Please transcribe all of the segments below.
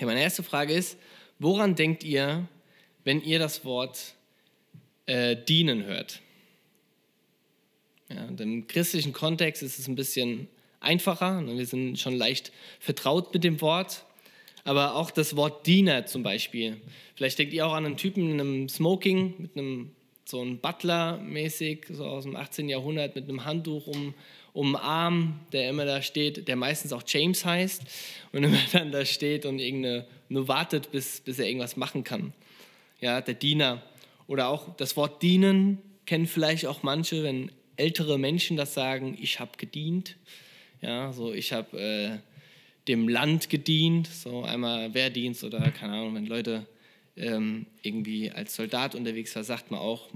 Okay, meine erste Frage ist, woran denkt ihr, wenn ihr das Wort äh, dienen hört? Ja, Im christlichen Kontext ist es ein bisschen einfacher. Ne? Wir sind schon leicht vertraut mit dem Wort. Aber auch das Wort Diener zum Beispiel. Vielleicht denkt ihr auch an einen Typen in einem Smoking mit einem so ein Butler-mäßig, so aus dem 18. Jahrhundert, mit einem Handtuch um, um Arm, der immer da steht, der meistens auch James heißt und immer dann da steht und irgendeine, nur wartet, bis, bis er irgendwas machen kann. Ja, der Diener. Oder auch das Wort dienen kennen vielleicht auch manche, wenn ältere Menschen das sagen, ich habe gedient. Ja, so ich habe äh, dem Land gedient, so einmal Wehrdienst oder keine Ahnung, wenn Leute ähm, irgendwie als Soldat unterwegs war, sagt man auch,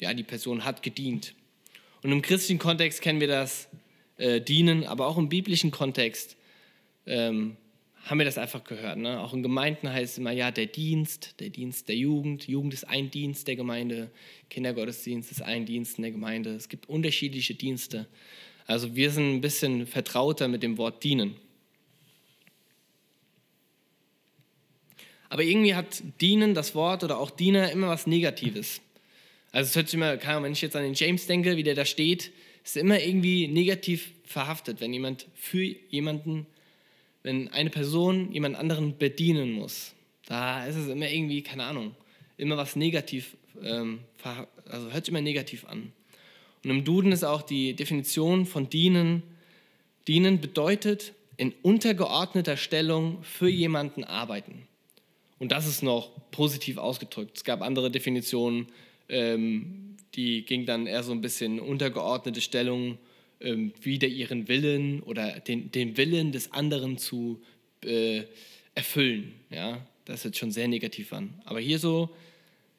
ja, die Person hat gedient. Und im christlichen Kontext kennen wir das äh, Dienen, aber auch im biblischen Kontext ähm, haben wir das einfach gehört. Ne? Auch in Gemeinden heißt es immer, ja, der Dienst, der Dienst der Jugend. Jugend ist ein Dienst der Gemeinde, Kindergottesdienst ist ein Dienst in der Gemeinde. Es gibt unterschiedliche Dienste. Also wir sind ein bisschen vertrauter mit dem Wort dienen. Aber irgendwie hat dienen, das Wort oder auch Diener, immer was Negatives. Also es hört sich immer, wenn ich jetzt an den James denke, wie der da steht, ist immer irgendwie negativ verhaftet, wenn jemand für jemanden, wenn eine Person jemand anderen bedienen muss. Da ist es immer irgendwie, keine Ahnung, immer was negativ, ähm, also hört sich immer negativ an. Und im Duden ist auch die Definition von dienen, dienen bedeutet in untergeordneter Stellung für jemanden arbeiten. Und das ist noch positiv ausgedrückt. Es gab andere Definitionen, ähm, die ging dann eher so ein bisschen untergeordnete Stellung, ähm, wieder ihren Willen oder den, den Willen des anderen zu äh, erfüllen. Ja, das hört schon sehr negativ an. Aber hier so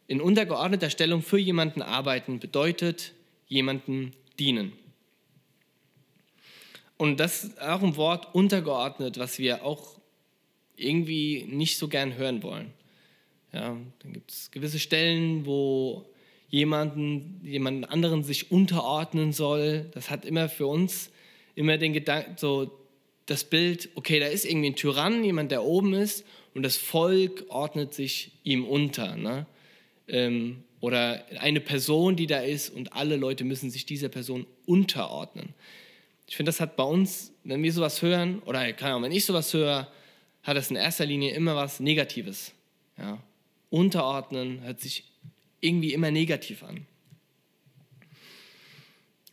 in untergeordneter Stellung für jemanden arbeiten bedeutet jemanden dienen. Und das ist auch ein Wort untergeordnet, was wir auch irgendwie nicht so gern hören wollen. Ja, dann gibt es gewisse Stellen, wo jemanden, jemanden anderen sich unterordnen soll. Das hat immer für uns immer den Gedanken, so das Bild, okay, da ist irgendwie ein Tyrann, jemand, der oben ist und das Volk ordnet sich ihm unter. Ne? Ähm, oder eine Person, die da ist und alle Leute müssen sich dieser Person unterordnen. Ich finde, das hat bei uns, wenn wir sowas hören, oder keine Ahnung, wenn ich sowas höre, hat es in erster Linie immer was Negatives. Ja. Unterordnen hört sich irgendwie immer negativ an.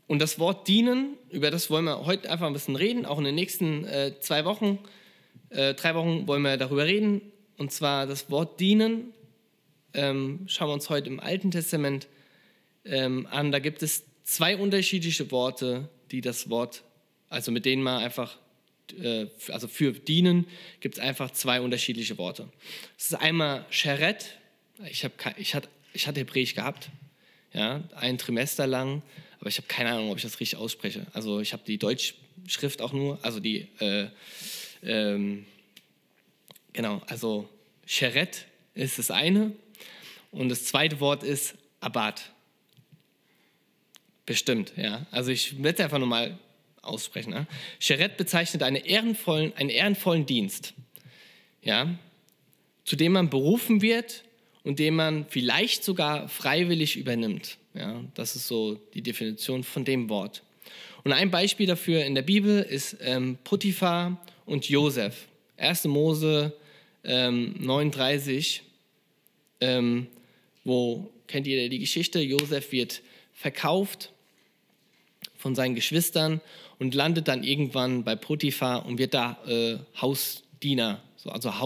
Und das Wort dienen, über das wollen wir heute einfach ein bisschen reden. Auch in den nächsten äh, zwei Wochen, äh, drei Wochen wollen wir darüber reden. Und zwar das Wort dienen ähm, schauen wir uns heute im Alten Testament ähm, an. Da gibt es zwei unterschiedliche Worte, die das Wort, also mit denen man einfach äh, also für dienen gibt es einfach zwei unterschiedliche Worte. Es ist einmal Sheret. Ich, hab, ich, hatte, ich hatte Hebräisch gehabt, ja, ein Trimester lang, aber ich habe keine Ahnung, ob ich das richtig ausspreche. Also ich habe die Deutschschrift auch nur, also die, äh, ähm, genau, also Sheret ist das eine und das zweite Wort ist Abad. Bestimmt, ja. Also ich werde es einfach nur mal aussprechen. Ne? Sheret bezeichnet eine ehrenvollen, einen ehrenvollen Dienst, ja, zu dem man berufen wird und den man vielleicht sogar freiwillig übernimmt. Ja, das ist so die Definition von dem Wort. Und ein Beispiel dafür in der Bibel ist ähm, Potiphar und Josef. 1. Mose ähm, 39, ähm, wo, kennt ihr die Geschichte? Josef wird verkauft von seinen Geschwistern und landet dann irgendwann bei Potiphar und wird da äh, Hausdiener, so, also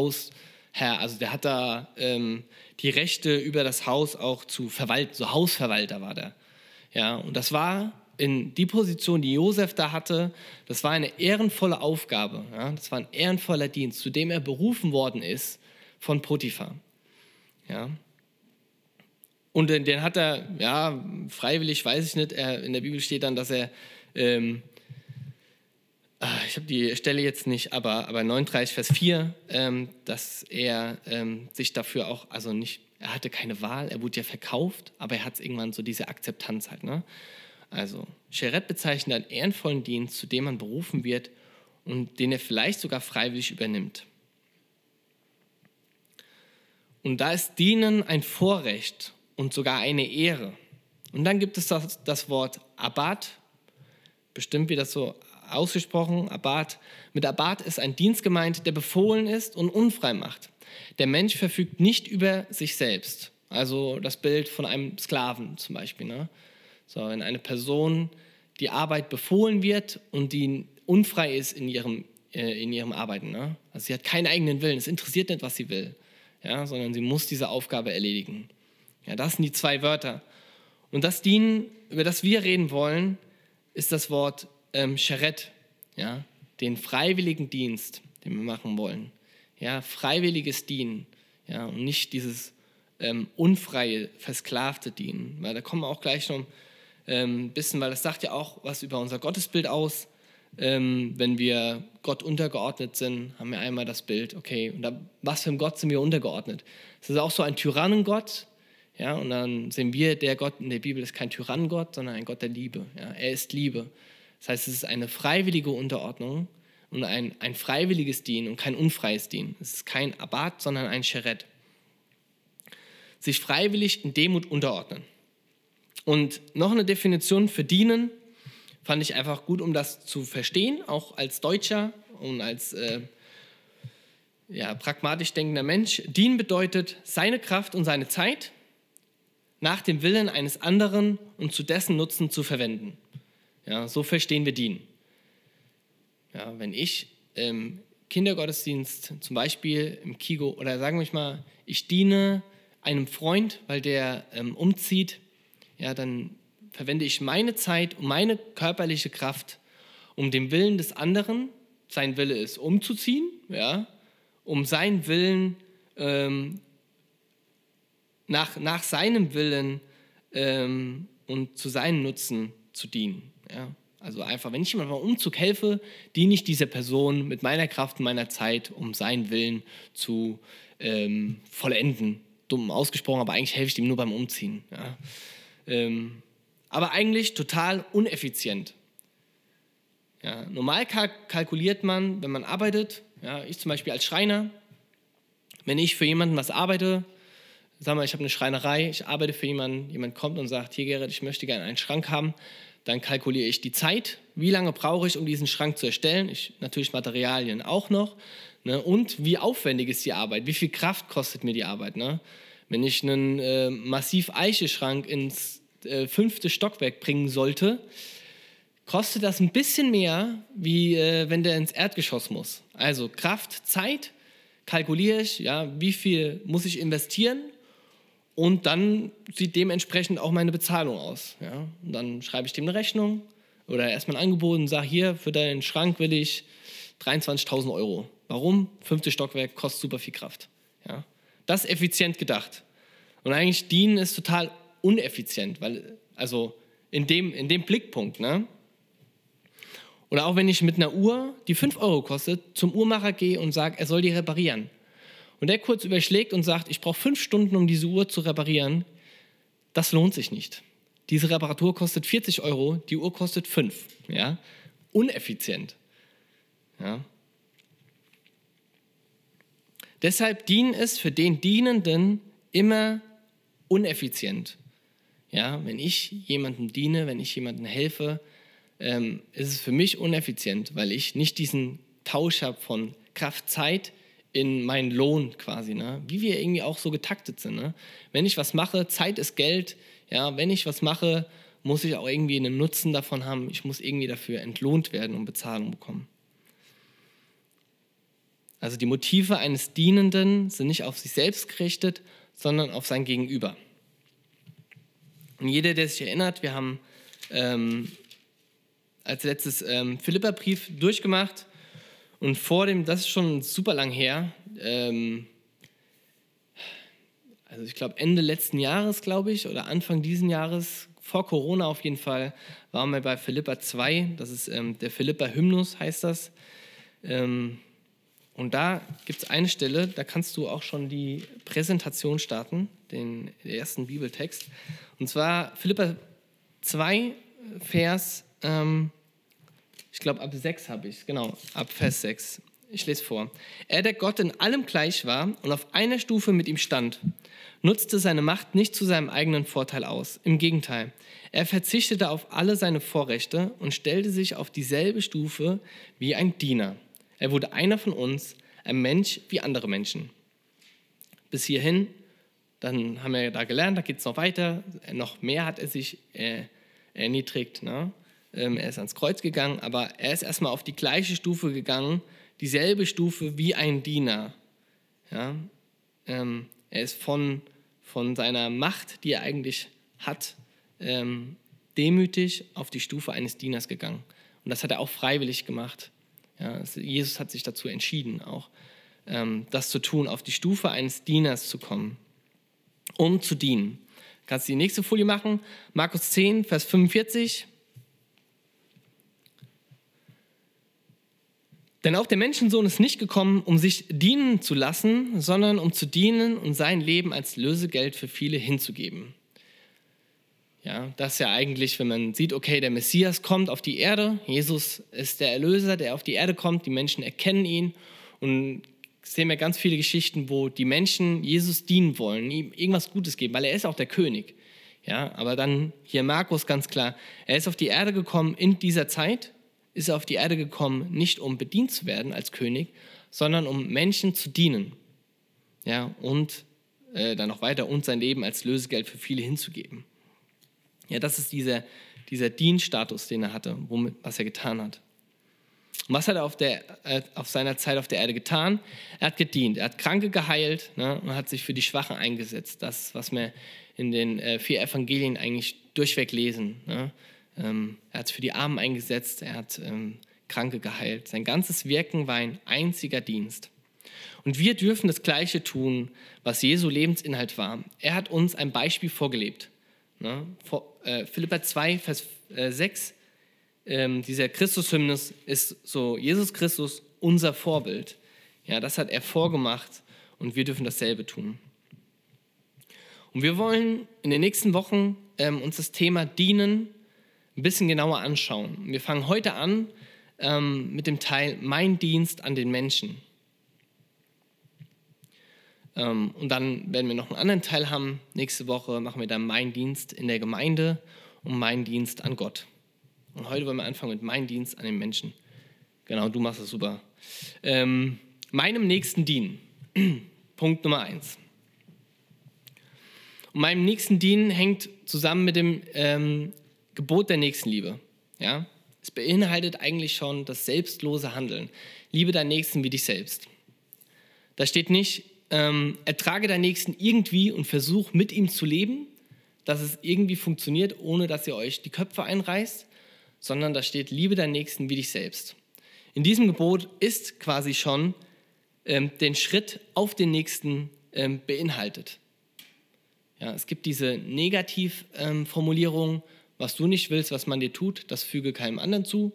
Hausherr. Also der hat da ähm, die Rechte über das Haus auch zu verwalten, so Hausverwalter war der. Ja, und das war in die Position, die Josef da hatte, das war eine ehrenvolle Aufgabe. Ja? Das war ein ehrenvoller Dienst, zu dem er berufen worden ist von Potiphar. Ja? Und den, den, hat er, ja, freiwillig, weiß ich nicht, er, in der Bibel steht dann, dass er ähm, ich habe die Stelle jetzt nicht, aber, aber 39, Vers 4, ähm, dass er ähm, sich dafür auch, also nicht, er hatte keine Wahl, er wurde ja verkauft, aber er hat irgendwann so diese Akzeptanz halt. Ne? Also, Sheret bezeichnet einen ehrenvollen Dienst, zu dem man berufen wird und den er vielleicht sogar freiwillig übernimmt. Und da ist Dienen ein Vorrecht und sogar eine Ehre. Und dann gibt es das, das Wort Abad, bestimmt wie das so ausgesprochen, Abad. Mit Abad ist ein Dienst gemeint, der befohlen ist und unfrei macht. Der Mensch verfügt nicht über sich selbst. Also das Bild von einem Sklaven zum Beispiel. Ne? So, wenn eine Person die Arbeit befohlen wird und die unfrei ist in ihrem, äh, in ihrem Arbeiten. Ne? Also sie hat keinen eigenen Willen, es interessiert nicht, was sie will, ja? sondern sie muss diese Aufgabe erledigen. Ja, das sind die zwei Wörter. Und das Dienen, über das wir reden wollen, ist das Wort ähm, Sheret, ja? den freiwilligen Dienst, den wir machen wollen. Ja, freiwilliges Dienen ja? und nicht dieses ähm, unfreie, versklavte Dienen. Weil da kommen wir auch gleich noch ähm, bisschen, weil das sagt ja auch was über unser Gottesbild aus. Ähm, wenn wir Gott untergeordnet sind, haben wir einmal das Bild, okay, und da, was für ein Gott sind wir untergeordnet? Es ist auch so ein Tyrannengott, ja, und dann sehen wir, der Gott in der Bibel ist kein Tyrannengott, sondern ein Gott der Liebe. Ja, er ist Liebe. Das heißt, es ist eine freiwillige Unterordnung und ein, ein freiwilliges Dienen und kein unfreies Dienen. Es ist kein Abad, sondern ein Scheret. Sich freiwillig in Demut unterordnen. Und noch eine Definition für dienen fand ich einfach gut, um das zu verstehen, auch als Deutscher und als äh, ja, pragmatisch denkender Mensch. Dienen bedeutet, seine Kraft und seine Zeit nach dem Willen eines anderen und zu dessen Nutzen zu verwenden. Ja, so verstehen wir dienen. Ja, wenn ich im Kindergottesdienst zum Beispiel im Kigo oder sagen wir mal, ich diene einem Freund, weil der ähm, umzieht ja, dann verwende ich meine Zeit und meine körperliche Kraft, um dem Willen des anderen, sein Wille ist, umzuziehen, ja, um seinen Willen ähm, nach, nach seinem Willen ähm, und zu seinem Nutzen zu dienen. Ja. Also einfach, wenn ich jemandem beim Umzug helfe, diene ich dieser Person mit meiner Kraft und meiner Zeit, um seinen Willen zu ähm, vollenden. Dumm ausgesprochen, aber eigentlich helfe ich ihm nur beim Umziehen. Ja. Ähm, aber eigentlich total uneffizient. Ja, normal kalk kalkuliert man, wenn man arbeitet, ja, ich zum Beispiel als Schreiner, wenn ich für jemanden was arbeite, sag mal, ich habe eine Schreinerei, ich arbeite für jemanden, jemand kommt und sagt, hier Gerrit, ich möchte gerne einen Schrank haben, dann kalkuliere ich die Zeit, wie lange brauche ich, um diesen Schrank zu erstellen, ich, natürlich Materialien auch noch, ne, und wie aufwendig ist die Arbeit, wie viel Kraft kostet mir die Arbeit. Ne? Wenn ich einen äh, massiv Eiche-Schrank ins äh, fünfte Stockwerk bringen sollte, kostet das ein bisschen mehr, wie äh, wenn der ins Erdgeschoss muss. Also Kraft, Zeit, kalkuliere ich, ja, wie viel muss ich investieren und dann sieht dementsprechend auch meine Bezahlung aus. Ja. Und dann schreibe ich dem eine Rechnung oder erstmal ein Angebot und sage, hier, für deinen Schrank will ich 23.000 Euro. Warum? Fünfte Stockwerk kostet super viel Kraft. Ja. Das ist effizient gedacht. Und eigentlich dienen ist total uneffizient, weil, also in dem, in dem Blickpunkt, ne? Oder auch wenn ich mit einer Uhr, die 5 Euro kostet, zum Uhrmacher gehe und sage, er soll die reparieren. Und der kurz überschlägt und sagt, ich brauche fünf Stunden, um diese Uhr zu reparieren, das lohnt sich nicht. Diese Reparatur kostet 40 Euro, die Uhr kostet 5. Ja? Uneffizient. Ja? Deshalb dienen es für den Dienenden immer uneffizient. Ja, wenn ich jemandem diene, wenn ich jemandem helfe, ähm, ist es für mich uneffizient, weil ich nicht diesen Tausch habe von Kraft, Zeit in meinen Lohn quasi, ne? wie wir irgendwie auch so getaktet sind. Ne? Wenn ich was mache, Zeit ist Geld, ja, wenn ich was mache, muss ich auch irgendwie einen Nutzen davon haben, ich muss irgendwie dafür entlohnt werden und Bezahlung bekommen. Also die Motive eines Dienenden sind nicht auf sich selbst gerichtet, sondern auf sein Gegenüber. Und jeder, der sich erinnert, wir haben ähm, als letztes ähm, Philippa-Brief durchgemacht und vor dem, das ist schon super lang her, ähm, also ich glaube Ende letzten Jahres, glaube ich, oder Anfang diesen Jahres, vor Corona auf jeden Fall, waren wir bei Philippa 2, das ist ähm, der Philippa-Hymnus, heißt das. Ähm, und da gibt es eine Stelle, da kannst du auch schon die Präsentation starten, den ersten Bibeltext. Und zwar Philippa 2, Vers, ähm, ich glaube ab 6 habe ich es, genau, ab Vers 6. Ich lese vor. Er, der Gott in allem gleich war und auf einer Stufe mit ihm stand, nutzte seine Macht nicht zu seinem eigenen Vorteil aus. Im Gegenteil, er verzichtete auf alle seine Vorrechte und stellte sich auf dieselbe Stufe wie ein Diener. Er wurde einer von uns, ein Mensch wie andere Menschen. Bis hierhin, dann haben wir da gelernt, da geht es noch weiter. Noch mehr hat er sich äh, erniedrigt. Ne? Ähm, er ist ans Kreuz gegangen, aber er ist erstmal auf die gleiche Stufe gegangen dieselbe Stufe wie ein Diener. Ja? Ähm, er ist von, von seiner Macht, die er eigentlich hat, ähm, demütig auf die Stufe eines Dieners gegangen. Und das hat er auch freiwillig gemacht. Ja? Jesus hat sich dazu entschieden, auch ähm, das zu tun, auf die Stufe eines Dieners zu kommen, um zu dienen. Kannst du die nächste Folie machen? Markus 10, Vers 45. Denn auch der Menschensohn ist nicht gekommen, um sich dienen zu lassen, sondern um zu dienen und sein Leben als Lösegeld für viele hinzugeben. Ja, das ist ja eigentlich, wenn man sieht, okay, der Messias kommt auf die Erde, Jesus ist der Erlöser, der auf die Erde kommt, die Menschen erkennen ihn und sehen wir ganz viele Geschichten, wo die Menschen Jesus dienen wollen, ihm irgendwas Gutes geben, weil er ist auch der König. Ja, aber dann hier Markus ganz klar, er ist auf die Erde gekommen in dieser Zeit, ist er auf die Erde gekommen, nicht um bedient zu werden als König, sondern um Menschen zu dienen. Ja, und äh, dann noch weiter und sein Leben als Lösegeld für viele hinzugeben. Ja, das ist dieser, dieser Dienststatus, den er hatte, womit, was er getan hat. Und was hat er auf, der, äh, auf seiner Zeit auf der Erde getan? Er hat gedient, er hat Kranke geheilt ne, und hat sich für die Schwachen eingesetzt. Das, was wir in den äh, vier Evangelien eigentlich durchweg lesen. Ne? Ähm, er hat für die Armen eingesetzt, er hat ähm, Kranke geheilt. Sein ganzes Wirken war ein einziger Dienst. Und wir dürfen das Gleiche tun, was Jesu Lebensinhalt war. Er hat uns ein Beispiel vorgelebt. Ne? Vor, äh, Philippa 2, Vers äh, 6, ähm, dieser Christus-Hymnus ist so, Jesus Christus, unser Vorbild. Ja, das hat er vorgemacht und wir dürfen dasselbe tun. Und wir wollen in den nächsten Wochen ähm, uns das Thema Dienen ein bisschen genauer anschauen. Wir fangen heute an ähm, mit dem Teil Mein Dienst an den Menschen. Ähm, und dann werden wir noch einen anderen Teil haben. Nächste Woche machen wir dann Mein Dienst in der Gemeinde und Mein Dienst an Gott. Und heute wollen wir anfangen mit Mein Dienst an den Menschen. Genau, du machst es super. Ähm, meinem Nächsten dienen. Punkt Nummer eins. Und meinem nächsten Dienen hängt zusammen mit dem ähm, Gebot der Nächstenliebe. Ja? Es beinhaltet eigentlich schon das selbstlose Handeln. Liebe deinen Nächsten wie dich selbst. Da steht nicht, ähm, ertrage deinen Nächsten irgendwie und versuch mit ihm zu leben, dass es irgendwie funktioniert, ohne dass ihr euch die Köpfe einreißt, sondern da steht, liebe deinen Nächsten wie dich selbst. In diesem Gebot ist quasi schon ähm, den Schritt auf den Nächsten ähm, beinhaltet. Ja, es gibt diese Negativformulierung, ähm, was du nicht willst, was man dir tut, das füge keinem anderen zu.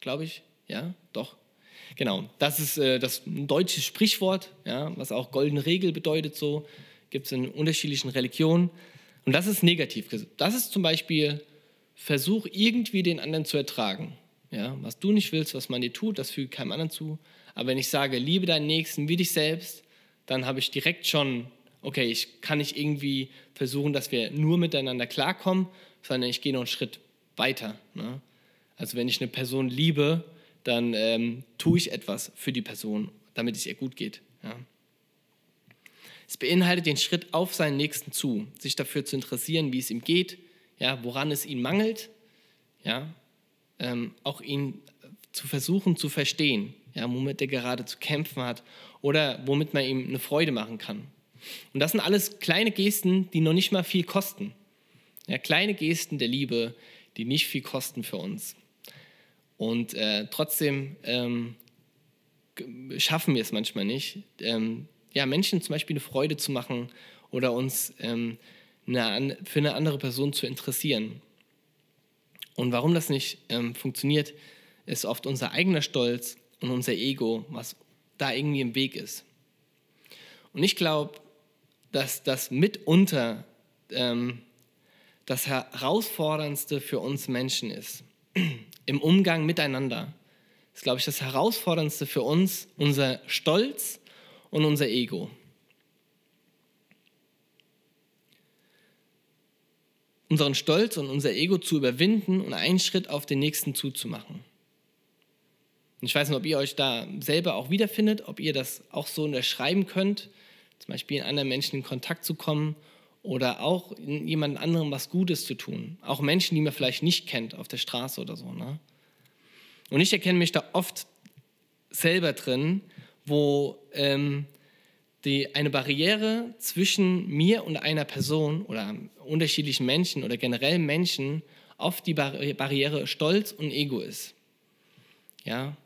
Glaube ich. Ja, doch. Genau. Das ist äh, das ein deutsches Sprichwort, ja, was auch goldene Regel bedeutet so. Gibt es in unterschiedlichen Religionen. Und das ist negativ. Das ist zum Beispiel Versuch, irgendwie den anderen zu ertragen. Ja, was du nicht willst, was man dir tut, das füge keinem anderen zu. Aber wenn ich sage, liebe deinen Nächsten wie dich selbst, dann habe ich direkt schon, okay, ich kann nicht irgendwie versuchen, dass wir nur miteinander klarkommen, sondern ich gehe noch einen Schritt weiter. Ne? Also wenn ich eine Person liebe, dann ähm, tue ich etwas für die Person, damit es ihr gut geht. Ja? Es beinhaltet den Schritt auf seinen Nächsten zu, sich dafür zu interessieren, wie es ihm geht, ja, woran es ihm mangelt, ja, ähm, auch ihn zu versuchen zu verstehen, ja, womit er gerade zu kämpfen hat oder womit man ihm eine Freude machen kann. Und das sind alles kleine Gesten, die noch nicht mal viel kosten. Ja, kleine Gesten der Liebe, die nicht viel kosten für uns. Und äh, trotzdem ähm, schaffen wir es manchmal nicht, ähm, ja, Menschen zum Beispiel eine Freude zu machen oder uns ähm, eine, für eine andere Person zu interessieren. Und warum das nicht ähm, funktioniert, ist oft unser eigener Stolz und unser Ego, was da irgendwie im Weg ist. Und ich glaube, dass das mitunter ähm, das Herausforderndste für uns Menschen ist, im Umgang miteinander, ist, glaube ich, das Herausforderndste für uns, unser Stolz und unser Ego. Unseren Stolz und unser Ego zu überwinden und einen Schritt auf den nächsten zuzumachen. Ich weiß nicht, ob ihr euch da selber auch wiederfindet, ob ihr das auch so unterschreiben könnt, zum Beispiel in anderen Menschen in Kontakt zu kommen oder auch in jemand anderem was Gutes zu tun. Auch Menschen, die man vielleicht nicht kennt auf der Straße oder so. Ne? Und ich erkenne mich da oft selber drin, wo ähm, die, eine Barriere zwischen mir und einer Person oder unterschiedlichen Menschen oder generell Menschen oft die Barriere Stolz und Ego ist. Ja,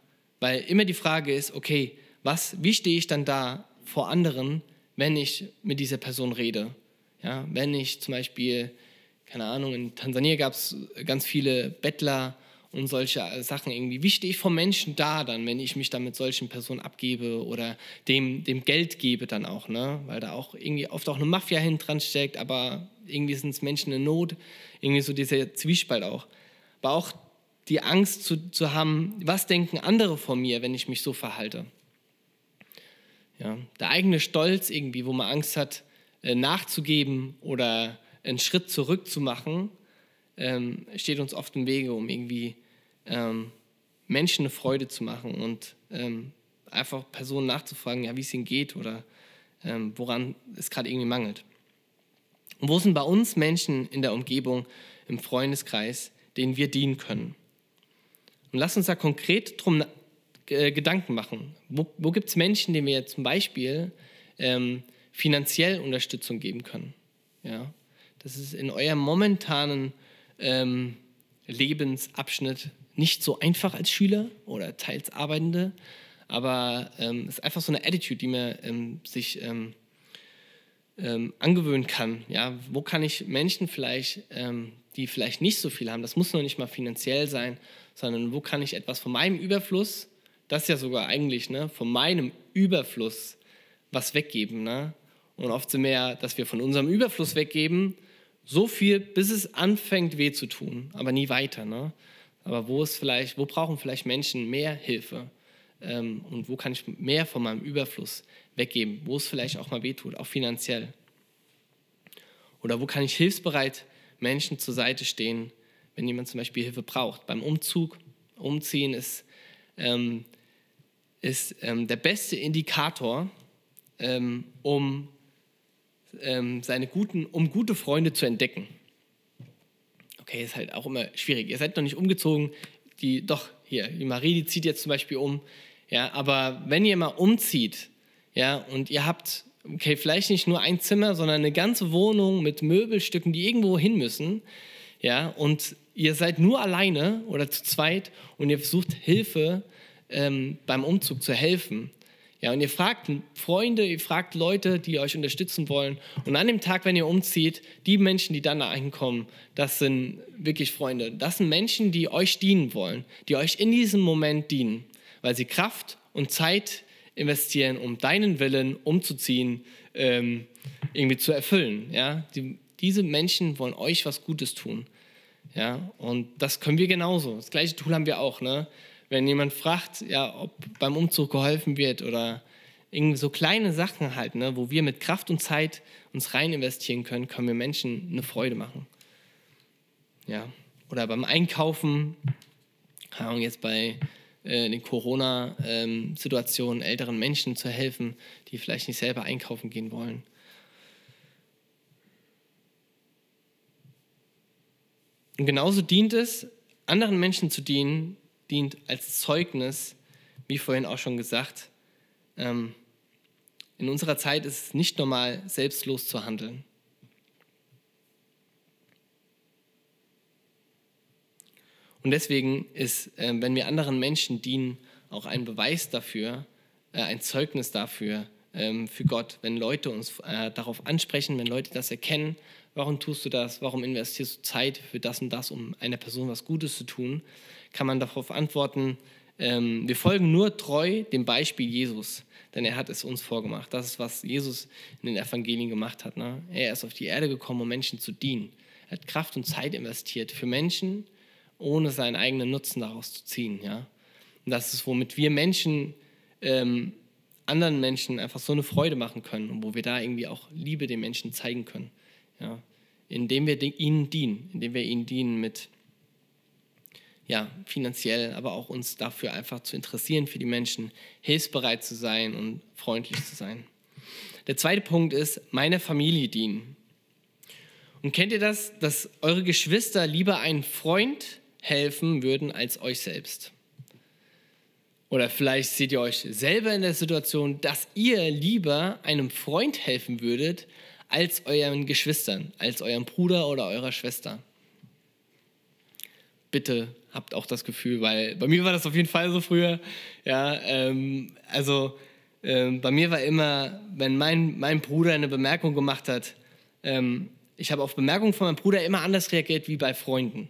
weil immer die Frage ist, okay, was, wie stehe ich dann da vor anderen, wenn ich mit dieser Person rede? Ja, wenn ich zum Beispiel, keine Ahnung, in Tansania gab es ganz viele Bettler und solche Sachen irgendwie. Wie stehe ich vom Menschen da dann, wenn ich mich dann mit solchen Personen abgebe oder dem, dem Geld gebe dann auch, ne? Weil da auch irgendwie oft auch eine Mafia hin dran steckt, aber irgendwie sind es Menschen in Not, irgendwie so dieser Zwiespalt auch. Aber auch die Angst zu, zu haben, was denken andere von mir, wenn ich mich so verhalte. Ja, der eigene Stolz irgendwie, wo man Angst hat, äh, nachzugeben oder einen Schritt zurück zu machen, ähm, steht uns oft im Wege, um irgendwie ähm, Menschen eine Freude zu machen und ähm, einfach Personen nachzufragen, ja, wie es ihnen geht oder ähm, woran es gerade irgendwie mangelt. Und wo sind bei uns Menschen in der Umgebung, im Freundeskreis, denen wir dienen können? Und lass uns da konkret drum äh, Gedanken machen. Wo, wo gibt es Menschen, denen wir zum Beispiel ähm, finanziell Unterstützung geben können? Ja? Das ist in eurem momentanen ähm, Lebensabschnitt nicht so einfach als Schüler oder teils Arbeitende, aber es ähm, ist einfach so eine Attitude, die man ähm, sich ähm, ähm, angewöhnen kann. Ja, wo kann ich Menschen vielleicht, die vielleicht nicht so viel haben, das muss noch nicht mal finanziell sein, sondern wo kann ich etwas von meinem Überfluss, das ist ja sogar eigentlich, ne, von meinem Überfluss was weggeben. Ne? Und oft sind wir ja, dass wir von unserem Überfluss weggeben, so viel, bis es anfängt weh zu tun, aber nie weiter. Ne? Aber wo ist vielleicht, wo brauchen vielleicht Menschen mehr Hilfe? Ähm, und wo kann ich mehr von meinem Überfluss weggeben? Wo es vielleicht auch mal weh tut, auch finanziell? Oder wo kann ich hilfsbereit Menschen zur Seite stehen, wenn jemand zum Beispiel Hilfe braucht? Beim Umzug, Umziehen ist, ähm, ist ähm, der beste Indikator, ähm, um ähm, seine guten, um gute Freunde zu entdecken. Okay, ist halt auch immer schwierig. Ihr seid noch nicht umgezogen. Die, doch, hier, die Marie, die zieht jetzt zum Beispiel um. Ja, aber wenn ihr mal umzieht, ja, und ihr habt, okay, vielleicht nicht nur ein Zimmer, sondern eine ganze Wohnung mit Möbelstücken, die irgendwo hin müssen, ja, und ihr seid nur alleine oder zu zweit und ihr versucht Hilfe ähm, beim Umzug zu helfen, ja, und ihr fragt Freunde, ihr fragt Leute, die euch unterstützen wollen. Und an dem Tag, wenn ihr umzieht, die Menschen, die dann da einkommen, das sind wirklich Freunde. Das sind Menschen, die euch dienen wollen, die euch in diesem Moment dienen, weil sie Kraft und Zeit investieren, um deinen Willen umzuziehen, ähm, irgendwie zu erfüllen. Ja? Die, diese Menschen wollen euch was Gutes tun. Ja? Und das können wir genauso. Das gleiche Tool haben wir auch. Ne? Wenn jemand fragt, ja, ob beim Umzug geholfen wird oder irgendwie so kleine Sachen halt, ne, wo wir mit Kraft und Zeit uns rein investieren können, können wir Menschen eine Freude machen. Ja. Oder beim Einkaufen, jetzt bei äh, den Corona-Situationen ähm, älteren Menschen zu helfen, die vielleicht nicht selber einkaufen gehen wollen. Und genauso dient es, anderen Menschen zu dienen, dient als Zeugnis, wie vorhin auch schon gesagt. Ähm, in unserer Zeit ist es nicht normal, selbstlos zu handeln. Und deswegen ist, äh, wenn wir anderen Menschen dienen, auch ein Beweis dafür, äh, ein Zeugnis dafür, ähm, für Gott, wenn Leute uns äh, darauf ansprechen, wenn Leute das erkennen, warum tust du das, warum investierst du Zeit für das und das, um einer Person was Gutes zu tun, kann man darauf antworten, ähm, wir folgen nur treu dem Beispiel Jesus, denn er hat es uns vorgemacht. Das ist, was Jesus in den Evangelien gemacht hat. Ne? Er ist auf die Erde gekommen, um Menschen zu dienen. Er hat Kraft und Zeit investiert für Menschen, ohne seinen eigenen Nutzen daraus zu ziehen. Ja? Und das ist, womit wir Menschen ähm, anderen Menschen einfach so eine Freude machen können und wo wir da irgendwie auch Liebe den Menschen zeigen können. Ja? Indem wir ihnen dienen, indem wir ihnen dienen mit ja, finanziell, aber auch uns dafür einfach zu interessieren für die Menschen, hilfsbereit zu sein und freundlich zu sein. Der zweite Punkt ist, meine Familie dienen. Und kennt ihr das, dass eure Geschwister lieber einen Freund helfen würden als euch selbst? Oder vielleicht seht ihr euch selber in der Situation, dass ihr lieber einem Freund helfen würdet als euren Geschwistern, als eurem Bruder oder eurer Schwester. Bitte habt auch das Gefühl, weil bei mir war das auf jeden Fall so früher. Ja, ähm, also ähm, bei mir war immer, wenn mein, mein Bruder eine Bemerkung gemacht hat, ähm, ich habe auf Bemerkungen von meinem Bruder immer anders reagiert wie bei Freunden.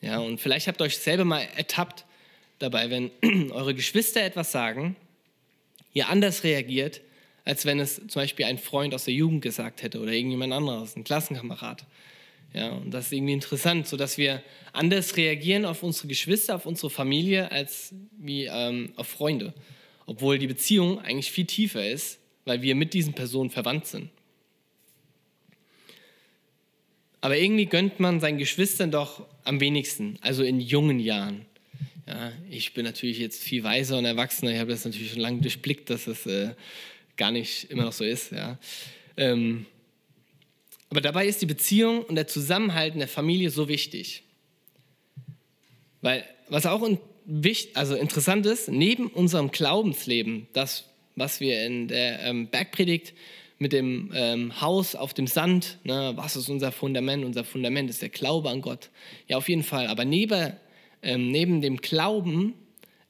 Ja, und vielleicht habt ihr euch selber mal ertappt dabei, wenn eure Geschwister etwas sagen, ihr anders reagiert, als wenn es zum Beispiel ein Freund aus der Jugend gesagt hätte oder irgendjemand anderes, ein Klassenkamerad. Ja, und das ist irgendwie interessant, sodass wir anders reagieren auf unsere Geschwister, auf unsere Familie, als wie ähm, auf Freunde. Obwohl die Beziehung eigentlich viel tiefer ist, weil wir mit diesen Personen verwandt sind. Aber irgendwie gönnt man seinen Geschwistern doch am wenigsten, also in jungen Jahren. Ja, ich bin natürlich jetzt viel weiser und erwachsener, ich habe das natürlich schon lange durchblickt, dass es äh, gar nicht immer noch so ist. Ja. Ähm, aber dabei ist die Beziehung und der Zusammenhalt in der Familie so wichtig. Weil, was auch in, also interessant ist, neben unserem Glaubensleben, das, was wir in der ähm, Bergpredigt mit dem ähm, Haus auf dem Sand, ne, was ist unser Fundament? Unser Fundament ist der Glaube an Gott. Ja, auf jeden Fall. Aber neben, ähm, neben dem Glauben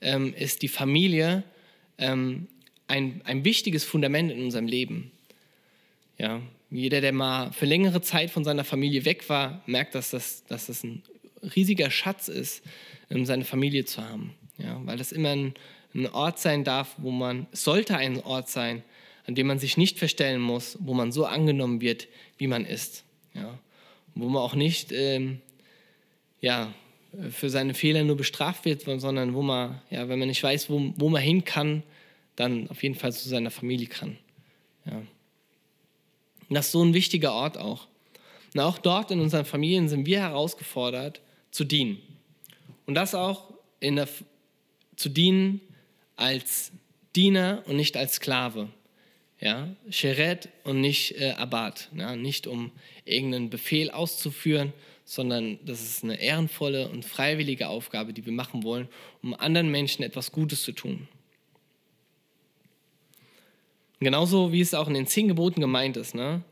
ähm, ist die Familie ähm, ein, ein wichtiges Fundament in unserem Leben. Ja, jeder, der mal für längere Zeit von seiner Familie weg war, merkt, dass das, dass das ein riesiger Schatz ist, ähm, seine Familie zu haben. Ja, weil das immer ein, ein Ort sein darf, wo man, sollte ein Ort sein, an dem man sich nicht verstellen muss, wo man so angenommen wird, wie man ist. Ja, wo man auch nicht ähm, ja, für seine Fehler nur bestraft wird, sondern wo man, ja, wenn man nicht weiß, wo, wo man hin kann, dann auf jeden Fall zu seiner Familie kann. Ja. Und das ist so ein wichtiger Ort auch. Und auch dort in unseren Familien sind wir herausgefordert, zu dienen. Und das auch in der, zu dienen als Diener und nicht als Sklave. Ja, Sheret und nicht äh, Abad. Ja, nicht um irgendeinen Befehl auszuführen, sondern das ist eine ehrenvolle und freiwillige Aufgabe, die wir machen wollen, um anderen Menschen etwas Gutes zu tun. Genauso wie es auch in den zehn Geboten gemeint ist. Ne?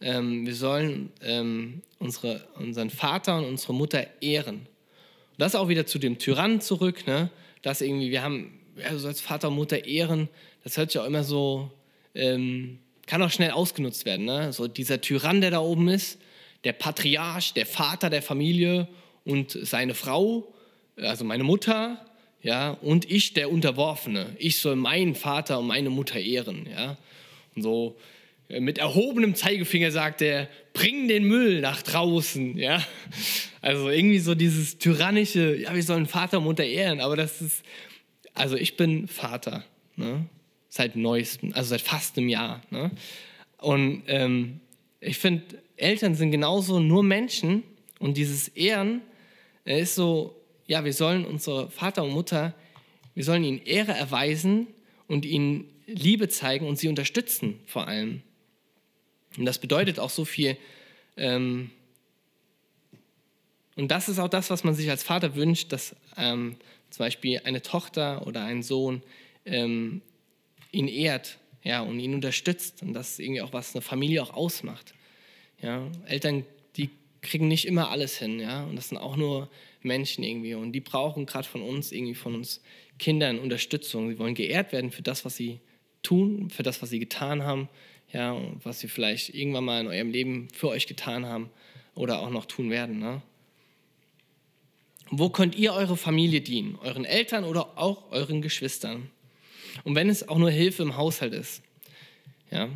Ähm, wir sollen ähm, unsere, unseren Vater und unsere Mutter ehren. Und das auch wieder zu dem Tyrannen zurück, ne? dass irgendwie, wir haben, ja, du sollst Vater und Mutter ehren, das hört sich auch immer so, ähm, kann auch schnell ausgenutzt werden. Ne? So dieser Tyrann, der da oben ist, der Patriarch, der Vater der Familie und seine Frau, also meine Mutter, ja, und ich der Unterworfene. Ich soll meinen Vater und meine Mutter ehren, ja. Und so äh, mit erhobenem Zeigefinger sagt er, bring den Müll nach draußen, ja. Also irgendwie so dieses tyrannische, ja, wir sollen Vater und Mutter ehren, aber das ist, also ich bin Vater, ne? Seit neuestem, also seit fast einem Jahr, ne? Und ähm, ich finde, Eltern sind genauso nur Menschen und dieses Ehren ist so ja, wir sollen unsere Vater und Mutter, wir sollen ihnen Ehre erweisen und ihnen Liebe zeigen und sie unterstützen vor allem. Und das bedeutet auch so viel. Ähm, und das ist auch das, was man sich als Vater wünscht, dass ähm, zum Beispiel eine Tochter oder ein Sohn ähm, ihn ehrt ja, und ihn unterstützt. Und das ist irgendwie auch, was eine Familie auch ausmacht. Ja, Eltern, die kriegen nicht immer alles hin. Ja, und das sind auch nur Menschen irgendwie und die brauchen gerade von uns, irgendwie von uns Kindern Unterstützung. Sie wollen geehrt werden für das, was sie tun, für das, was sie getan haben, ja, und was sie vielleicht irgendwann mal in eurem Leben für euch getan haben oder auch noch tun werden. Ne? Wo könnt ihr eure Familie dienen? Euren Eltern oder auch euren Geschwistern? Und wenn es auch nur Hilfe im Haushalt ist. Ja?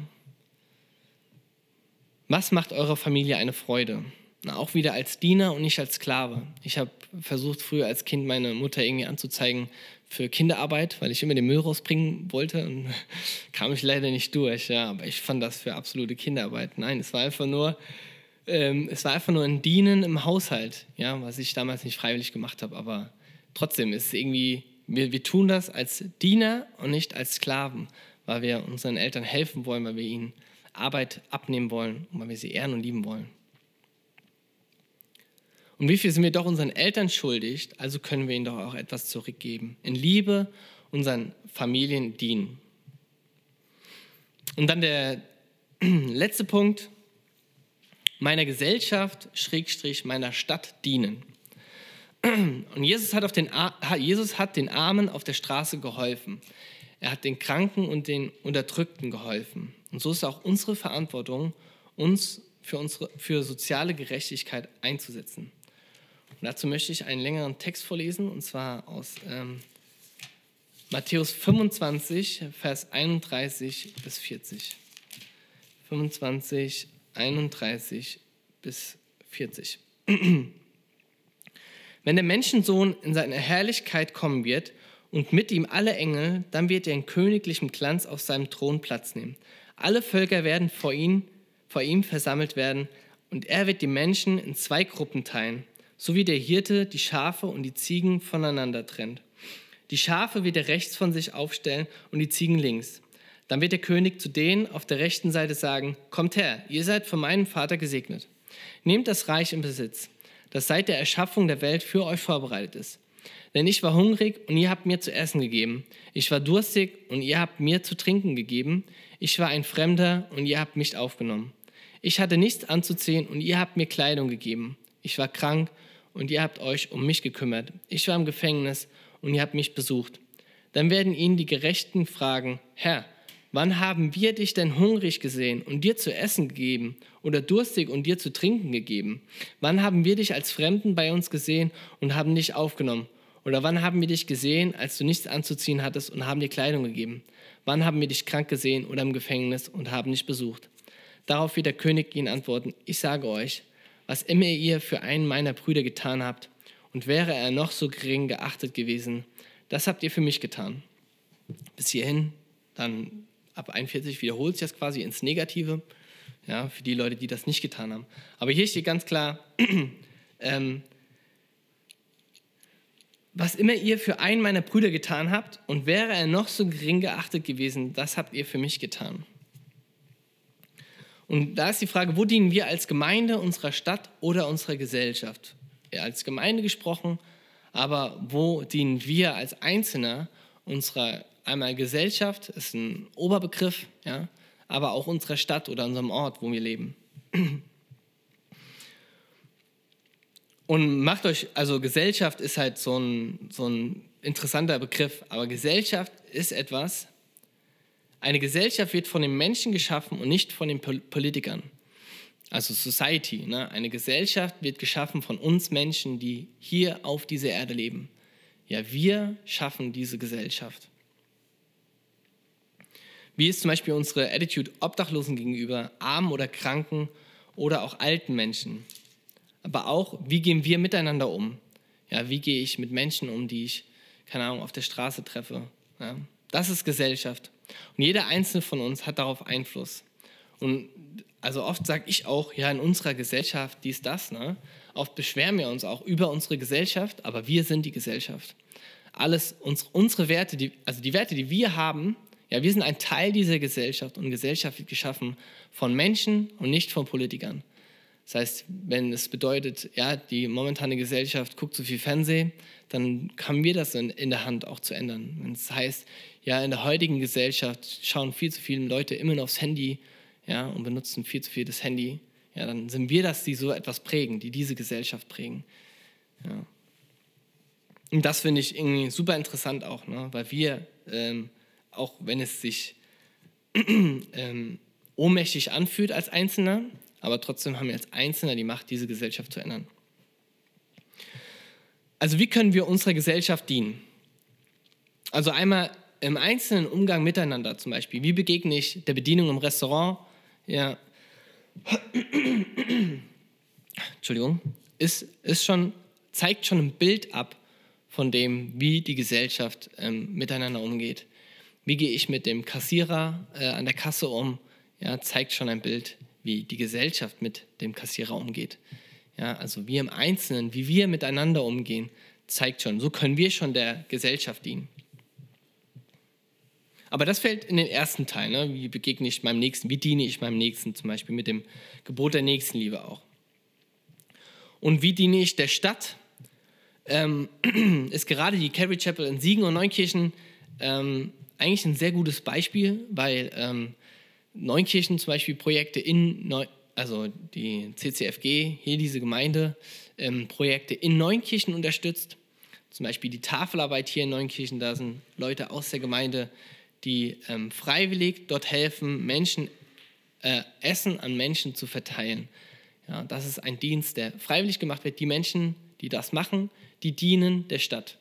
Was macht eurer Familie eine Freude? Auch wieder als Diener und nicht als Sklave. Ich habe versucht, früher als Kind meine Mutter irgendwie anzuzeigen, für Kinderarbeit, weil ich immer den Müll rausbringen wollte und kam ich leider nicht durch. Ja, aber ich fand das für absolute Kinderarbeit. Nein, es war einfach nur, ähm, es war einfach nur ein Dienen im Haushalt, ja, was ich damals nicht freiwillig gemacht habe. Aber trotzdem ist es irgendwie, wir, wir tun das als Diener und nicht als Sklaven, weil wir unseren Eltern helfen wollen, weil wir ihnen Arbeit abnehmen wollen und weil wir sie ehren und lieben wollen. Und wie viel sind wir doch unseren Eltern schuldig, also können wir ihnen doch auch etwas zurückgeben. In Liebe unseren Familien dienen. Und dann der letzte Punkt, meiner Gesellschaft, Schrägstrich, meiner Stadt dienen. Und Jesus hat, auf den, Jesus hat den Armen auf der Straße geholfen. Er hat den Kranken und den Unterdrückten geholfen. Und so ist auch unsere Verantwortung, uns für, unsere, für soziale Gerechtigkeit einzusetzen. Und dazu möchte ich einen längeren Text vorlesen, und zwar aus ähm, Matthäus 25, Vers 31 bis 40. 25, 31 bis 40. Wenn der Menschensohn in seine Herrlichkeit kommen wird und mit ihm alle Engel, dann wird er in königlichem Glanz auf seinem Thron Platz nehmen. Alle Völker werden vor, ihn, vor ihm versammelt werden und er wird die Menschen in zwei Gruppen teilen so wie der Hirte die Schafe und die Ziegen voneinander trennt. Die Schafe wird er rechts von sich aufstellen und die Ziegen links. Dann wird der König zu denen auf der rechten Seite sagen, Kommt her, ihr seid von meinem Vater gesegnet. Nehmt das Reich in Besitz, das seit der Erschaffung der Welt für euch vorbereitet ist. Denn ich war hungrig und ihr habt mir zu essen gegeben. Ich war durstig und ihr habt mir zu trinken gegeben. Ich war ein Fremder und ihr habt mich aufgenommen. Ich hatte nichts anzuziehen und ihr habt mir Kleidung gegeben. Ich war krank und ihr habt euch um mich gekümmert. Ich war im Gefängnis und ihr habt mich besucht. Dann werden ihn die Gerechten fragen, Herr, wann haben wir dich denn hungrig gesehen und dir zu essen gegeben oder durstig und dir zu trinken gegeben? Wann haben wir dich als Fremden bei uns gesehen und haben dich aufgenommen? Oder wann haben wir dich gesehen, als du nichts anzuziehen hattest und haben dir Kleidung gegeben? Wann haben wir dich krank gesehen oder im Gefängnis und haben dich besucht? Darauf wird der König ihnen antworten, ich sage euch, was immer ihr für einen meiner Brüder getan habt, und wäre er noch so gering geachtet gewesen, das habt ihr für mich getan. Bis hierhin, dann ab 41 wiederholt sich das quasi ins Negative, ja, für die Leute, die das nicht getan haben. Aber hier steht ganz klar, ähm, was immer ihr für einen meiner Brüder getan habt, und wäre er noch so gering geachtet gewesen, das habt ihr für mich getan. Und da ist die Frage, wo dienen wir als Gemeinde unserer Stadt oder unserer Gesellschaft? Ja, als Gemeinde gesprochen, aber wo dienen wir als Einzelner unserer einmal Gesellschaft, ist ein Oberbegriff, ja, aber auch unserer Stadt oder unserem Ort, wo wir leben. Und macht euch, also Gesellschaft ist halt so ein, so ein interessanter Begriff, aber Gesellschaft ist etwas, eine Gesellschaft wird von den Menschen geschaffen und nicht von den Politikern. Also Society. Ne? Eine Gesellschaft wird geschaffen von uns Menschen, die hier auf dieser Erde leben. Ja, wir schaffen diese Gesellschaft. Wie ist zum Beispiel unsere Attitude Obdachlosen gegenüber, armen oder kranken oder auch alten Menschen? Aber auch, wie gehen wir miteinander um? Ja, wie gehe ich mit Menschen um, die ich, keine Ahnung, auf der Straße treffe? Ja, das ist Gesellschaft. Und jeder einzelne von uns hat darauf Einfluss. Und also oft sage ich auch, ja, in unserer Gesellschaft dies, das. Ne? Oft beschweren wir uns auch über unsere Gesellschaft, aber wir sind die Gesellschaft. Alles, uns, unsere Werte, die, also die Werte, die wir haben, ja, wir sind ein Teil dieser Gesellschaft und Gesellschaft wird geschaffen von Menschen und nicht von Politikern. Das heißt, wenn es bedeutet, ja, die momentane Gesellschaft guckt zu viel Fernsehen, dann haben wir das in, in der Hand auch zu ändern. Wenn es heißt, ja, in der heutigen Gesellschaft schauen viel zu viele Leute immer noch aufs Handy ja, und benutzen viel zu viel das Handy, ja, dann sind wir das, die so etwas prägen, die diese Gesellschaft prägen. Ja. Und das finde ich irgendwie super interessant auch, ne? weil wir, ähm, auch wenn es sich ähm, ohnmächtig anfühlt als Einzelner, aber trotzdem haben wir als Einzelner die Macht, diese Gesellschaft zu ändern. Also wie können wir unserer Gesellschaft dienen? Also einmal im einzelnen Umgang miteinander zum Beispiel. Wie begegne ich der Bedienung im Restaurant? Ja. Entschuldigung. Ist, ist schon, zeigt schon ein Bild ab von dem, wie die Gesellschaft ähm, miteinander umgeht. Wie gehe ich mit dem Kassierer äh, an der Kasse um? Ja, zeigt schon ein Bild, wie die Gesellschaft mit dem Kassierer umgeht. Ja, also wir im Einzelnen, wie wir miteinander umgehen, zeigt schon, so können wir schon der Gesellschaft dienen. Aber das fällt in den ersten Teil. Ne? Wie begegne ich meinem Nächsten? Wie diene ich meinem Nächsten? Zum Beispiel mit dem Gebot der Nächstenliebe auch. Und wie diene ich der Stadt? Ähm, ist gerade die Carrie Chapel in Siegen und Neunkirchen ähm, eigentlich ein sehr gutes Beispiel, weil ähm, Neunkirchen zum Beispiel Projekte in, Neu also die CCFG, hier diese Gemeinde, ähm, Projekte in Neunkirchen unterstützt. Zum Beispiel die Tafelarbeit hier in Neunkirchen, da sind Leute aus der Gemeinde, die ähm, freiwillig dort helfen, Menschen, äh, Essen an Menschen zu verteilen. Ja, das ist ein Dienst, der freiwillig gemacht wird. Die Menschen, die das machen, die dienen der Stadt.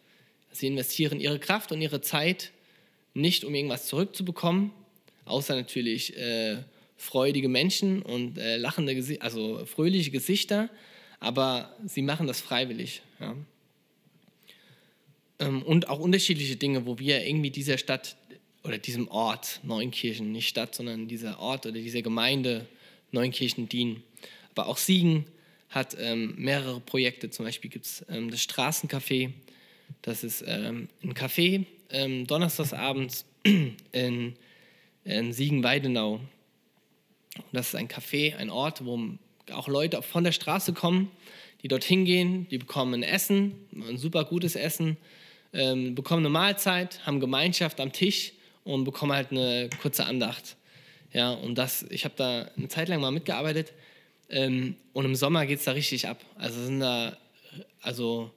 Sie investieren ihre Kraft und ihre Zeit nicht, um irgendwas zurückzubekommen, außer natürlich äh, freudige Menschen und äh, lachende, Gesi also fröhliche Gesichter, aber sie machen das freiwillig. Ja. Ähm, und auch unterschiedliche Dinge, wo wir irgendwie dieser Stadt oder diesem Ort Neunkirchen, nicht Stadt, sondern dieser Ort oder dieser Gemeinde Neunkirchen dienen. Aber auch Siegen hat ähm, mehrere Projekte. Zum Beispiel gibt es ähm, das Straßencafé. Das ist ähm, ein Café ähm, donnerstagsabends in, in Siegen-Weidenau. Das ist ein Café, ein Ort, wo auch Leute von der Straße kommen, die dort hingehen, die bekommen ein Essen, ein super gutes Essen, ähm, bekommen eine Mahlzeit, haben Gemeinschaft am Tisch und bekommen halt eine kurze Andacht. Ja, und das, ich habe da eine Zeit lang mal mitgearbeitet ähm, und im Sommer geht es da richtig ab. Also sind da, also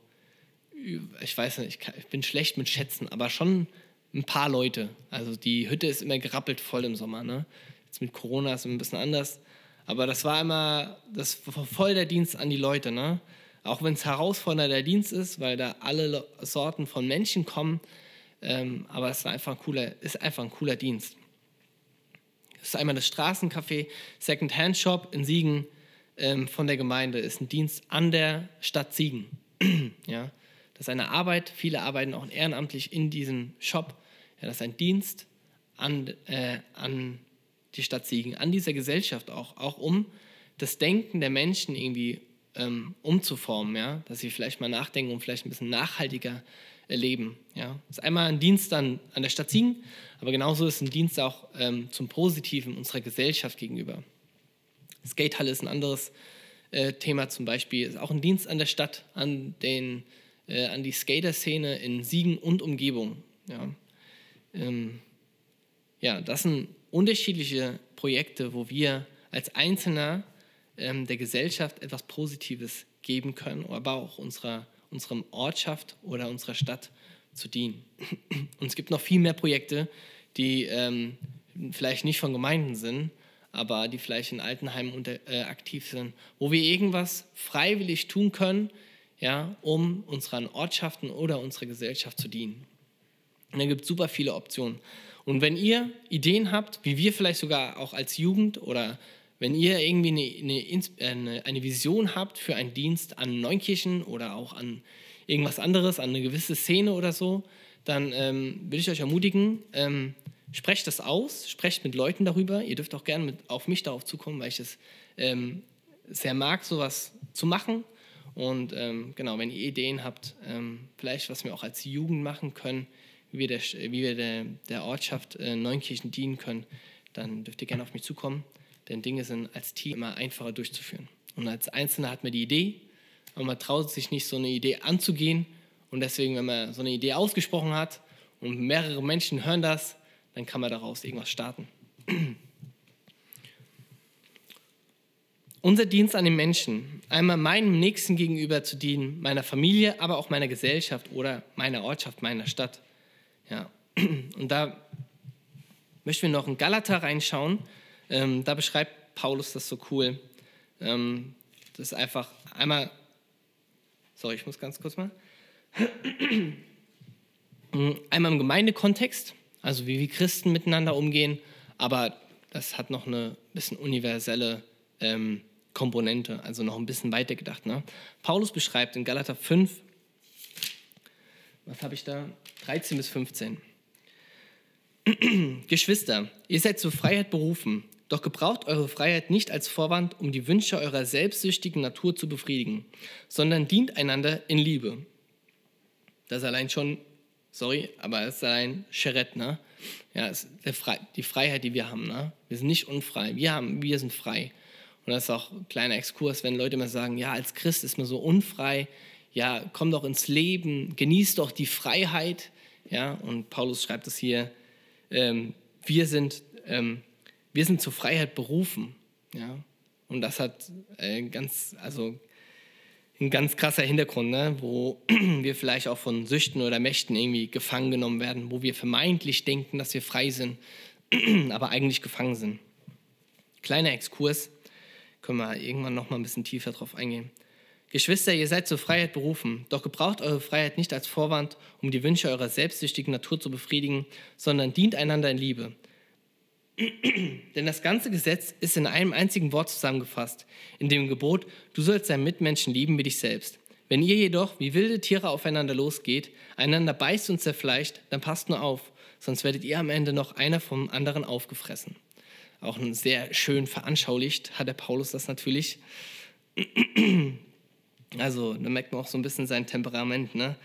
ich weiß nicht, ich, kann, ich, bin schlecht mit Schätzen, aber schon ein paar Leute. Also die Hütte ist immer gerappelt voll im Sommer. Ne? Jetzt mit Corona ist es ein bisschen anders. Aber das war immer, das war voll der Dienst an die Leute. Ne? Auch wenn es herausfordernder Dienst ist, weil da alle Sorten von Menschen kommen. Ähm, aber es war einfach ein cooler, ist einfach ein cooler Dienst. Das ist einmal das Straßencafé, Second-Hand-Shop in Siegen ähm, von der Gemeinde. Ist ein Dienst an der Stadt Siegen. ja? Das ist eine Arbeit, viele arbeiten auch ehrenamtlich in diesem Shop. Ja, das ist ein Dienst an, äh, an die Stadt Siegen, an dieser Gesellschaft auch, auch um das Denken der Menschen irgendwie ähm, umzuformen, ja? dass sie vielleicht mal nachdenken und vielleicht ein bisschen nachhaltiger leben. Ja? Das ist einmal ein Dienst an, an der Stadt Siegen, aber genauso ist ein Dienst auch ähm, zum Positiven unserer Gesellschaft gegenüber. Skatehalle ist ein anderes äh, Thema zum Beispiel, ist auch ein Dienst an der Stadt, an, den, äh, an die Skater-Szene in Siegen und Umgebung. Ja. Ähm, ja, das sind unterschiedliche Projekte, wo wir als Einzelner ähm, der Gesellschaft etwas Positives geben können, aber auch unserer unserer Ortschaft oder unserer Stadt zu dienen. Und es gibt noch viel mehr Projekte, die ähm, vielleicht nicht von Gemeinden sind, aber die vielleicht in Altenheimen unter, äh, aktiv sind, wo wir irgendwas freiwillig tun können, ja, um unseren Ortschaften oder unserer Gesellschaft zu dienen. Und dann gibt es super viele Optionen. Und wenn ihr Ideen habt, wie wir vielleicht sogar auch als Jugend oder wenn ihr irgendwie eine, eine, eine, Vision habt für einen Dienst an Neunkirchen oder auch an irgendwas anderes, an eine gewisse Szene oder so, dann ähm, würde ich euch ermutigen, ähm, sprecht das aus, sprecht mit Leuten darüber. Ihr dürft auch gerne mit, auf mich darauf zukommen, weil ich es ähm, sehr mag, sowas zu machen. Und ähm, genau, wenn ihr Ideen habt, ähm, vielleicht was wir auch als Jugend machen können, wie wir der, wie wir der, der Ortschaft äh, Neunkirchen dienen können, dann dürft ihr gerne auf mich zukommen denn Dinge sind als Team immer einfacher durchzuführen. Und als Einzelner hat man die Idee, aber man traut sich nicht, so eine Idee anzugehen. Und deswegen, wenn man so eine Idee ausgesprochen hat und mehrere Menschen hören das, dann kann man daraus irgendwas starten. Unser Dienst an den Menschen, einmal meinem Nächsten gegenüber zu dienen, meiner Familie, aber auch meiner Gesellschaft oder meiner Ortschaft, meiner Stadt. Ja. Und da möchten wir noch in Galater reinschauen, ähm, da beschreibt Paulus das so cool. Ähm, das ist einfach einmal, sorry, ich muss ganz kurz mal. Einmal im Gemeindekontext, also wie wir Christen miteinander umgehen, aber das hat noch eine bisschen universelle ähm, Komponente, also noch ein bisschen weiter gedacht. Ne? Paulus beschreibt in Galater 5, was habe ich da? 13 bis 15. Geschwister, ihr seid zur Freiheit berufen, doch gebraucht eure Freiheit nicht als Vorwand, um die Wünsche eurer selbstsüchtigen Natur zu befriedigen, sondern dient einander in Liebe. Das ist allein schon, sorry, aber es ist allein Cheret, ne? Ja, ist die Freiheit, die wir haben, ne? Wir sind nicht unfrei, wir, haben, wir sind frei. Und das ist auch ein kleiner Exkurs, wenn Leute immer sagen, ja, als Christ ist man so unfrei, ja, komm doch ins Leben, genieß doch die Freiheit. Ja, und Paulus schreibt es hier, ähm, wir, sind, ähm, wir sind zur Freiheit berufen. Ja, und das hat äh, ganz, also ein ganz krasser Hintergrund, ne? wo wir vielleicht auch von Süchten oder Mächten irgendwie gefangen genommen werden, wo wir vermeintlich denken, dass wir frei sind, aber eigentlich gefangen sind. Kleiner Exkurs, können wir irgendwann noch mal ein bisschen tiefer drauf eingehen. Geschwister, ihr seid zur Freiheit berufen, doch gebraucht eure Freiheit nicht als Vorwand, um die Wünsche eurer selbstsüchtigen Natur zu befriedigen, sondern dient einander in Liebe. Denn das ganze Gesetz ist in einem einzigen Wort zusammengefasst, in dem Gebot, du sollst deinen Mitmenschen lieben wie dich selbst. Wenn ihr jedoch wie wilde Tiere aufeinander losgeht, einander beißt und zerfleischt, dann passt nur auf, sonst werdet ihr am Ende noch einer vom anderen aufgefressen. Auch sehr schön veranschaulicht hat der Paulus das natürlich. Also da merkt man auch so ein bisschen sein Temperament. Ne?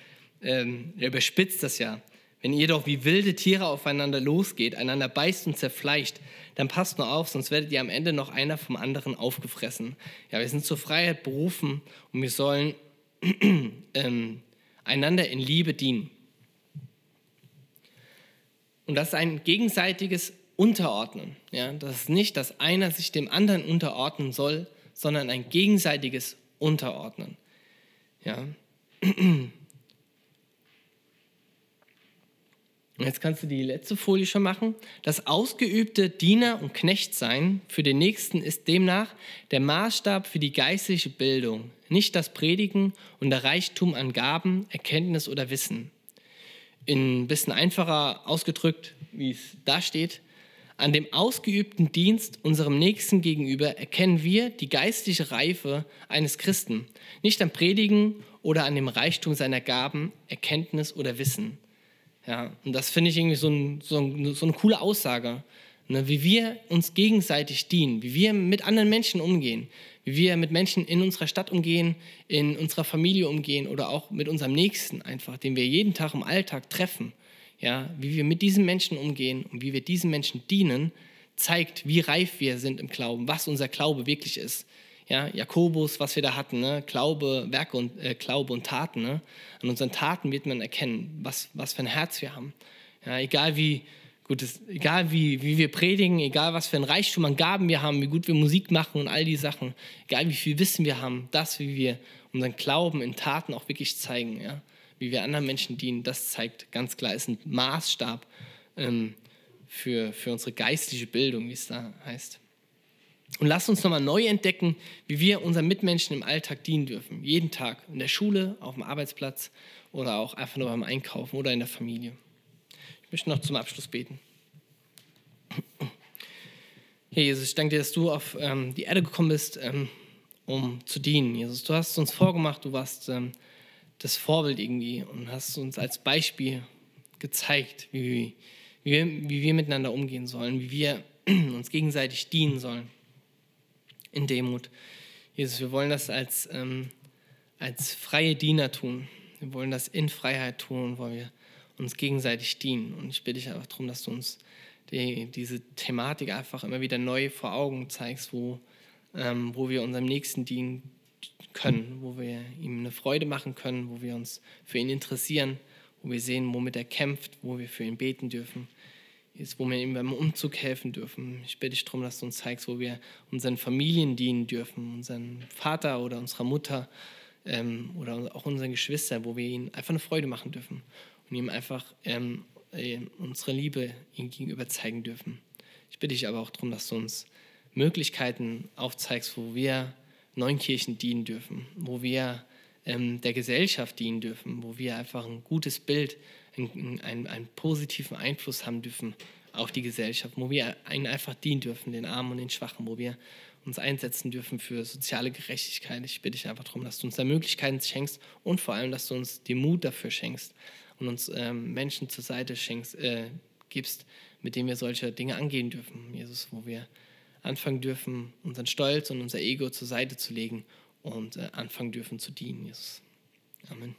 Ähm, er überspitzt das ja. Wenn ihr doch wie wilde Tiere aufeinander losgeht, einander beißt und zerfleischt, dann passt nur auf, sonst werdet ihr am Ende noch einer vom anderen aufgefressen. Ja, wir sind zur Freiheit berufen und wir sollen ähm, einander in Liebe dienen. Und das ist ein gegenseitiges Unterordnen. Ja? Das ist nicht, dass einer sich dem anderen unterordnen soll, sondern ein gegenseitiges unterordnen. Ja. Und jetzt kannst du die letzte Folie schon machen. Das ausgeübte Diener- und Knechtsein für den Nächsten ist demnach der Maßstab für die geistliche Bildung, nicht das Predigen und der Reichtum an Gaben, Erkenntnis oder Wissen. In ein bisschen einfacher ausgedrückt, wie es da steht, an dem ausgeübten Dienst unserem Nächsten gegenüber erkennen wir die geistliche Reife eines Christen, nicht am Predigen oder an dem Reichtum seiner Gaben, Erkenntnis oder Wissen. Ja, und das finde ich irgendwie so, ein, so, ein, so, eine coole Aussage, ne, wie wir uns gegenseitig dienen, wie wir mit anderen Menschen umgehen, wie wir mit Menschen in unserer Stadt umgehen, in unserer Familie umgehen oder auch mit unserem Nächsten einfach, den wir jeden Tag im Alltag treffen ja, wie wir mit diesen Menschen umgehen und wie wir diesen Menschen dienen, zeigt, wie reif wir sind im Glauben, was unser Glaube wirklich ist. Ja, Jakobus, was wir da hatten, ne? Glaube, Werke und äh, Glaube und Taten. Ne? An unseren Taten wird man erkennen, was, was für ein Herz wir haben. Ja, egal wie gut es, egal wie, wie wir predigen, egal was für ein Reichtum an Gaben wir haben, wie gut wir Musik machen und all die Sachen, egal wie viel Wissen wir haben, das, wie wir unseren Glauben in Taten auch wirklich zeigen. Ja? wie wir anderen Menschen dienen, das zeigt ganz klar, ist ein Maßstab ähm, für, für unsere geistliche Bildung, wie es da heißt. Und lasst uns nochmal neu entdecken, wie wir unseren Mitmenschen im Alltag dienen dürfen. Jeden Tag, in der Schule, auf dem Arbeitsplatz oder auch einfach nur beim Einkaufen oder in der Familie. Ich möchte noch zum Abschluss beten. Herr Jesus, ich danke dir, dass du auf ähm, die Erde gekommen bist, ähm, um zu dienen. Jesus, du hast uns vorgemacht, du warst ähm, das Vorbild irgendwie und hast uns als Beispiel gezeigt, wie, wie, wir, wie wir miteinander umgehen sollen, wie wir uns gegenseitig dienen sollen in Demut. Jesus, wir wollen das als, ähm, als freie Diener tun. Wir wollen das in Freiheit tun, weil wir uns gegenseitig dienen. Und ich bitte dich einfach darum, dass du uns die, diese Thematik einfach immer wieder neu vor Augen zeigst, wo, ähm, wo wir unserem Nächsten dienen können, wo wir ihm eine Freude machen können, wo wir uns für ihn interessieren, wo wir sehen, womit er kämpft, wo wir für ihn beten dürfen, ist, wo wir ihm beim Umzug helfen dürfen. Ich bitte dich darum, dass du uns zeigst, wo wir unseren Familien dienen dürfen, unseren Vater oder unserer Mutter ähm, oder auch unseren Geschwistern, wo wir ihnen einfach eine Freude machen dürfen und ihm einfach ähm, äh, unsere Liebe ihm gegenüber zeigen dürfen. Ich bitte dich aber auch darum, dass du uns Möglichkeiten aufzeigst, wo wir Neunkirchen dienen dürfen, wo wir ähm, der Gesellschaft dienen dürfen, wo wir einfach ein gutes Bild, einen, einen, positiven Einfluss haben dürfen auf die Gesellschaft, wo wir ihnen einfach dienen dürfen, den Armen und den Schwachen, wo wir uns einsetzen dürfen für soziale Gerechtigkeit. Ich bitte dich einfach darum, dass du uns da Möglichkeiten schenkst und vor allem, dass du uns den Mut dafür schenkst, und uns ähm, Menschen zur Seite schenkst, äh, gibst, mit denen wir solche Dinge angehen dürfen, Jesus, wo wir anfangen dürfen, unseren Stolz und unser Ego zur Seite zu legen und äh, anfangen dürfen zu dienen, Jesus. Amen.